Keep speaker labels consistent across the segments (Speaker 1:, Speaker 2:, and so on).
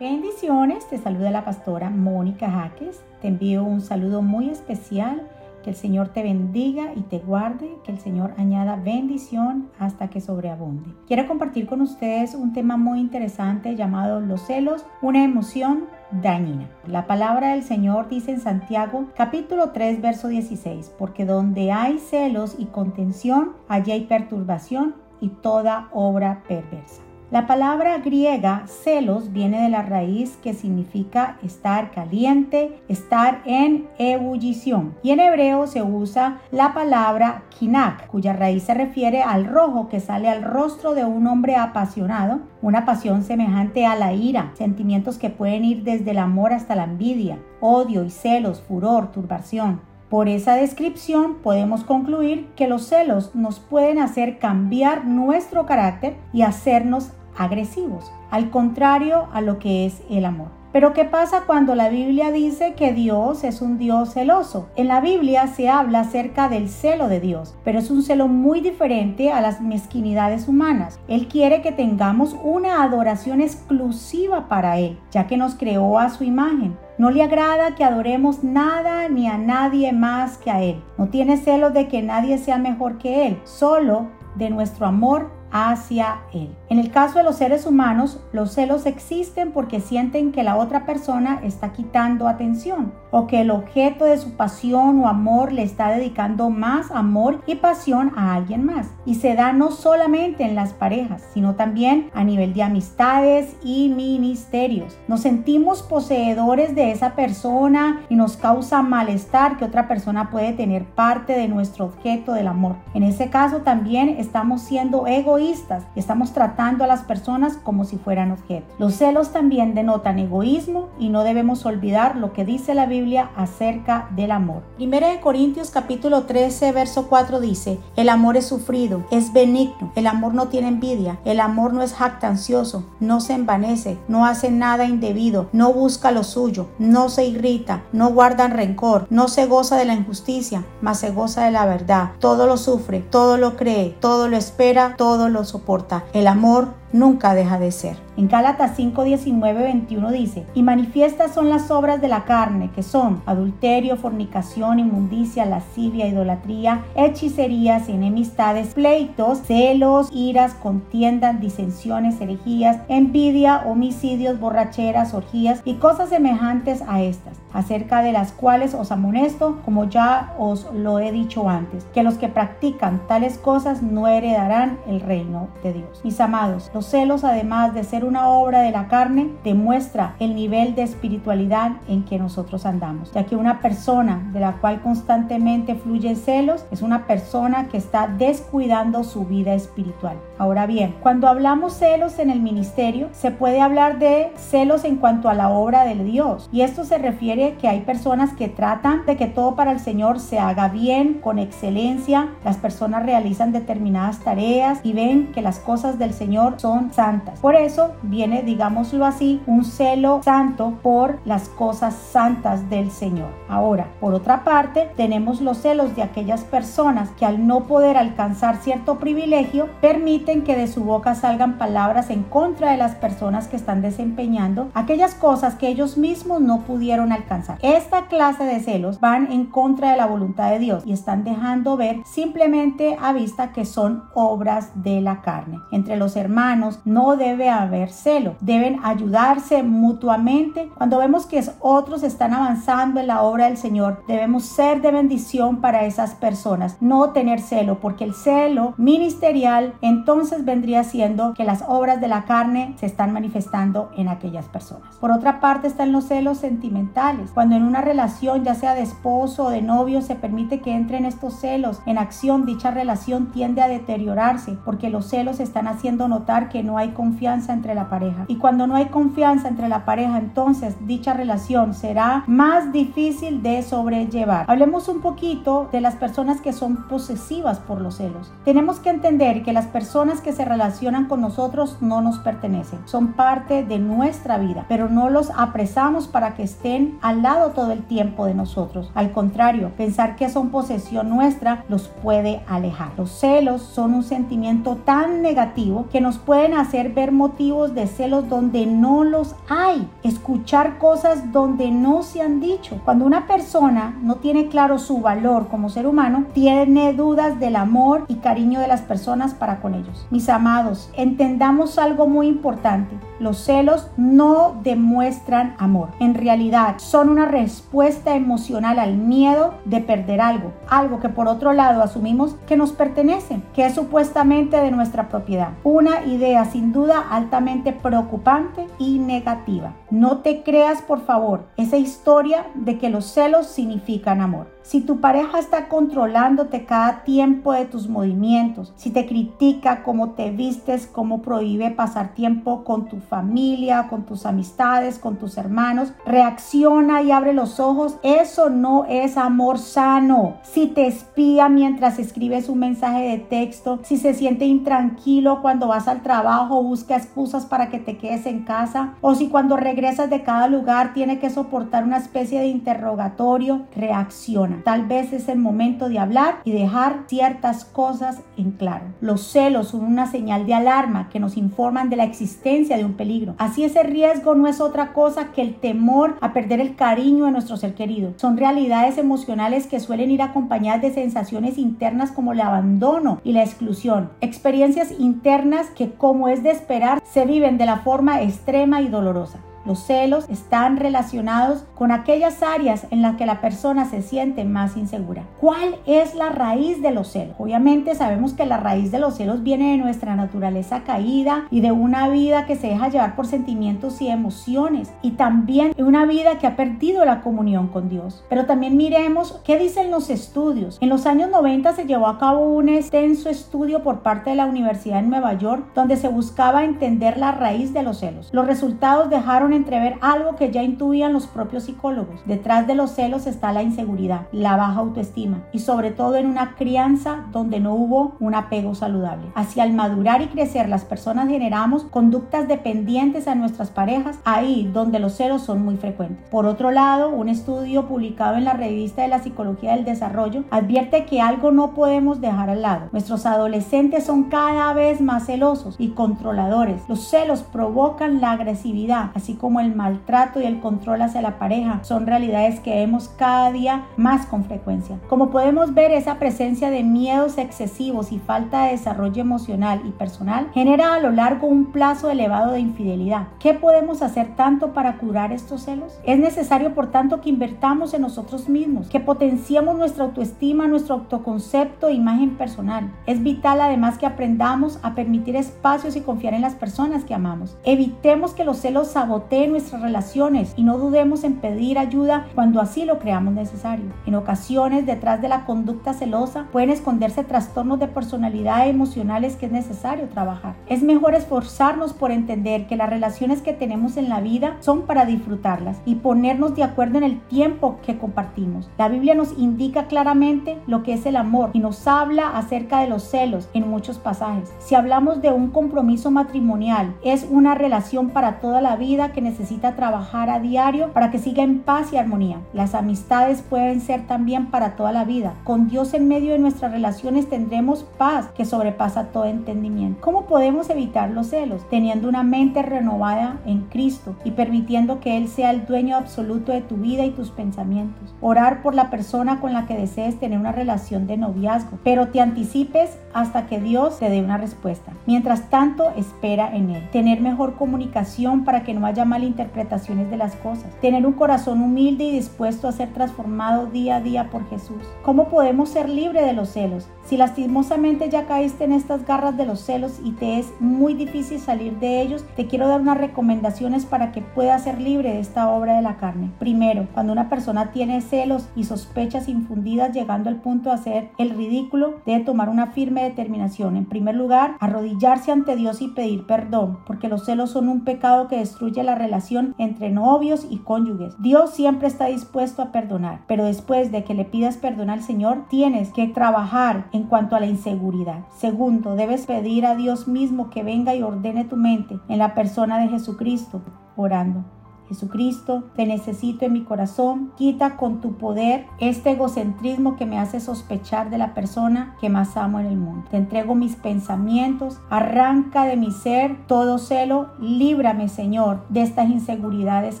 Speaker 1: Bendiciones, te saluda la pastora Mónica Jaques. Te envío un saludo muy especial. Que el Señor te bendiga y te guarde, que el Señor añada bendición hasta que sobreabunde. Quiero compartir con ustedes un tema muy interesante llamado los celos, una emoción dañina. La palabra del Señor dice en Santiago capítulo 3 verso 16, porque donde hay celos y contención, allí hay perturbación y toda obra perversa. La palabra griega celos viene de la raíz que significa estar caliente, estar en ebullición. Y en hebreo se usa la palabra kinak, cuya raíz se refiere al rojo que sale al rostro de un hombre apasionado, una pasión semejante a la ira, sentimientos que pueden ir desde el amor hasta la envidia, odio y celos, furor, turbación. Por esa descripción podemos concluir que los celos nos pueden hacer cambiar nuestro carácter y hacernos agresivos, al contrario a lo que es el amor. Pero ¿qué pasa cuando la Biblia dice que Dios es un Dios celoso? En la Biblia se habla acerca del celo de Dios, pero es un celo muy diferente a las mezquinidades humanas. Él quiere que tengamos una adoración exclusiva para Él, ya que nos creó a su imagen. No le agrada que adoremos nada ni a nadie más que a Él. No tiene celo de que nadie sea mejor que Él, solo de nuestro amor hacia Él. En el caso de los seres humanos, los celos existen porque sienten que la otra persona está quitando atención o que el objeto de su pasión o amor le está dedicando más amor y pasión a alguien más. Y se da no solamente en las parejas, sino también a nivel de amistades y ministerios. Nos sentimos poseedores de esa persona y nos causa malestar que otra persona puede tener parte de nuestro objeto del amor. En ese caso también estamos siendo egoístas y estamos tratando a las personas como si fueran objetos. Los celos también denotan egoísmo y no debemos olvidar lo que dice la Biblia acerca del amor. Primera de Corintios capítulo 13 verso 4 dice, el amor es sufrido, es benigno, el amor no tiene envidia, el amor no es jactancioso, no se envanece, no hace nada indebido, no busca lo suyo, no se irrita, no guarda rencor, no se goza de la injusticia, mas se goza de la verdad, todo lo sufre, todo lo cree, todo lo espera, todo lo soporta. El amor nunca deja de ser. En Gálatas 5, 19, 21 dice, y manifiestas son las obras de la carne, que son adulterio, fornicación, inmundicia, lascivia, idolatría, hechicerías, enemistades, pleitos, celos, iras, contiendas, disensiones, herejías, envidia, homicidios, borracheras, orgías y cosas semejantes a estas, acerca de las cuales os amonesto, como ya os lo he dicho antes, que los que practican tales cosas no heredarán el reino de Dios. Mis amados, los celos, además de ser una obra de la carne demuestra el nivel de espiritualidad en que nosotros andamos, ya que una persona de la cual constantemente fluyen celos es una persona que está descuidando su vida espiritual. Ahora bien, cuando hablamos celos en el ministerio, se puede hablar de celos en cuanto a la obra de Dios, y esto se refiere que hay personas que tratan de que todo para el Señor se haga bien, con excelencia, las personas realizan determinadas tareas y ven que las cosas del Señor son santas. Por eso viene, digámoslo así, un celo santo por las cosas santas del Señor. Ahora, por otra parte, tenemos los celos de aquellas personas que al no poder alcanzar cierto privilegio, permiten que de su boca salgan palabras en contra de las personas que están desempeñando aquellas cosas que ellos mismos no pudieron alcanzar. Esta clase de celos van en contra de la voluntad de Dios y están dejando ver simplemente a vista que son obras de la carne. Entre los hermanos no debe haber celo. Deben ayudarse mutuamente. Cuando vemos que otros están avanzando en la obra del Señor, debemos ser de bendición para esas personas. No tener celo, porque el celo ministerial entonces vendría siendo que las obras de la carne se están manifestando en aquellas personas. Por otra parte están los celos sentimentales. Cuando en una relación, ya sea de esposo o de novio, se permite que entren estos celos en acción, dicha relación tiende a deteriorarse porque los celos están haciendo notar que no hay confianza entre la pareja. Y cuando no hay confianza entre la pareja, entonces dicha relación será más difícil de sobrellevar. Hablemos un poquito de las personas que son posesivas por los celos. Tenemos que entender que las personas que se relacionan con nosotros no nos pertenecen, son parte de nuestra vida, pero no los apresamos para que estén al lado todo el tiempo de nosotros. Al contrario, pensar que son posesión nuestra los puede alejar. Los celos son un sentimiento tan negativo que nos pueden hacer ver motivos de celos donde no los hay, escuchar cosas donde no se han dicho. Cuando una persona no tiene claro su valor como ser humano, tiene dudas del amor y cariño de las personas para con ellos. Mis amados, entendamos algo muy importante. Los celos no demuestran amor. En realidad son una respuesta emocional al miedo de perder algo. Algo que por otro lado asumimos que nos pertenece, que es supuestamente de nuestra propiedad. Una idea sin duda altamente preocupante y negativa. No te creas por favor esa historia de que los celos significan amor. Si tu pareja está controlándote cada tiempo de tus movimientos, si te critica cómo te vistes, cómo prohíbe pasar tiempo con tu familia, con tus amistades, con tus hermanos, reacciona y abre los ojos, eso no es amor sano. Si te espía mientras escribes un mensaje de texto, si se siente intranquilo cuando vas al trabajo, busca excusas para que te quedes en casa, o si cuando regresas de cada lugar tiene que soportar una especie de interrogatorio, reacciona. Tal vez es el momento de hablar y dejar ciertas cosas en claro. Los celos son una señal de alarma que nos informan de la existencia de un peligro. Así ese riesgo no es otra cosa que el temor a perder el cariño de nuestro ser querido. Son realidades emocionales que suelen ir acompañadas de sensaciones internas como el abandono y la exclusión. Experiencias internas que como es de esperar se viven de la forma extrema y dolorosa. Los celos están relacionados con aquellas áreas en las que la persona se siente más insegura. ¿Cuál es la raíz de los celos? Obviamente sabemos que la raíz de los celos viene de nuestra naturaleza caída y de una vida que se deja llevar por sentimientos y emociones y también de una vida que ha perdido la comunión con Dios. Pero también miremos qué dicen los estudios. En los años 90 se llevó a cabo un extenso estudio por parte de la Universidad de Nueva York donde se buscaba entender la raíz de los celos. Los resultados dejaron entrever algo que ya intuían los propios psicólogos. Detrás de los celos está la inseguridad, la baja autoestima y sobre todo en una crianza donde no hubo un apego saludable. Hacia al madurar y crecer las personas generamos conductas dependientes a nuestras parejas, ahí donde los celos son muy frecuentes. Por otro lado, un estudio publicado en la revista de la psicología del desarrollo advierte que algo no podemos dejar al lado. Nuestros adolescentes son cada vez más celosos y controladores. Los celos provocan la agresividad, así como el maltrato y el control hacia la pareja son realidades que vemos cada día más con frecuencia. Como podemos ver, esa presencia de miedos excesivos y falta de desarrollo emocional y personal genera a lo largo un plazo elevado de infidelidad. ¿Qué podemos hacer tanto para curar estos celos? Es necesario, por tanto, que invertamos en nosotros mismos, que potenciemos nuestra autoestima, nuestro autoconcepto e imagen personal. Es vital además que aprendamos a permitir espacios y confiar en las personas que amamos. Evitemos que los celos saboteen nuestras relaciones y no dudemos en pedir ayuda cuando así lo creamos necesario. En ocasiones, detrás de la conducta celosa pueden esconderse trastornos de personalidad emocionales que es necesario trabajar. Es mejor esforzarnos por entender que las relaciones que tenemos en la vida son para disfrutarlas y ponernos de acuerdo en el tiempo que compartimos. La Biblia nos indica claramente lo que es el amor y nos habla acerca de los celos en muchos pasajes. Si hablamos de un compromiso matrimonial, es una relación para toda la vida que necesita trabajar a diario para que siga en paz y armonía. Las amistades pueden ser también para toda la vida. Con Dios en medio de nuestras relaciones tendremos paz que sobrepasa todo entendimiento. ¿Cómo podemos evitar los celos? Teniendo una mente renovada en Cristo y permitiendo que Él sea el dueño absoluto de tu vida y tus pensamientos. Orar por la persona con la que desees tener una relación de noviazgo, pero te anticipes hasta que Dios te dé una respuesta. Mientras tanto, espera en Él. Tener mejor comunicación para que no haya malinterpretaciones de las cosas, tener un corazón humilde y dispuesto a ser transformado día a día por Jesús. ¿Cómo podemos ser libres de los celos? Si lastimosamente ya caíste en estas garras de los celos y te es muy difícil salir de ellos, te quiero dar unas recomendaciones para que puedas ser libre de esta obra de la carne. Primero, cuando una persona tiene celos y sospechas infundidas llegando al punto de hacer el ridículo, debe tomar una firme determinación. En primer lugar, arrodillarse ante Dios y pedir perdón, porque los celos son un pecado que destruye la relación entre novios y cónyuges. Dios siempre está dispuesto a perdonar, pero después de que le pidas perdón al Señor, tienes que trabajar en cuanto a la inseguridad. Segundo, debes pedir a Dios mismo que venga y ordene tu mente en la persona de Jesucristo, orando. Jesucristo, te necesito en mi corazón. Quita con tu poder este egocentrismo que me hace sospechar de la persona que más amo en el mundo. Te entrego mis pensamientos. Arranca de mi ser todo celo. Líbrame, Señor, de estas inseguridades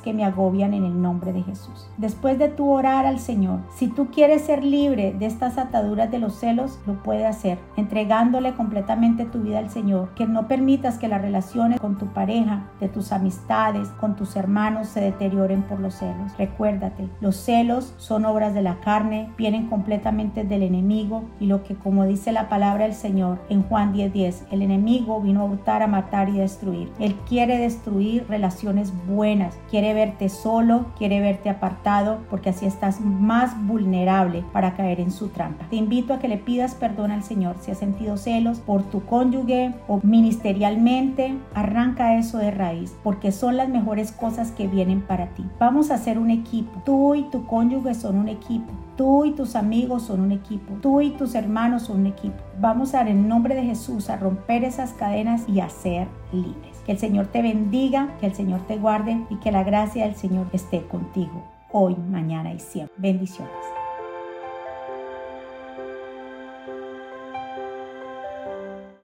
Speaker 1: que me agobian en el nombre de Jesús. Después de tu orar al Señor, si tú quieres ser libre de estas ataduras de los celos, lo puede hacer, entregándole completamente tu vida al Señor. Que no permitas que las relaciones con tu pareja, de tus amistades, con tus hermanos, se deterioren por los celos. Recuérdate, los celos son obras de la carne, vienen completamente del enemigo y lo que como dice la palabra del Señor en Juan 10:10, el enemigo vino a hurtar, a matar y destruir. Él quiere destruir relaciones buenas, quiere verte solo, quiere verte apartado, porque así estás más vulnerable para caer en su trampa. Te invito a que le pidas perdón al Señor si has sentido celos por tu cónyuge o ministerialmente, arranca eso de raíz, porque son las mejores cosas que vienen para ti. Vamos a hacer un equipo. Tú y tu cónyuge son un equipo. Tú y tus amigos son un equipo. Tú y tus hermanos son un equipo. Vamos a, en nombre de Jesús, a romper esas cadenas y a ser libres. Que el Señor te bendiga, que el Señor te guarde y que la gracia del Señor esté contigo hoy, mañana y siempre. Bendiciones.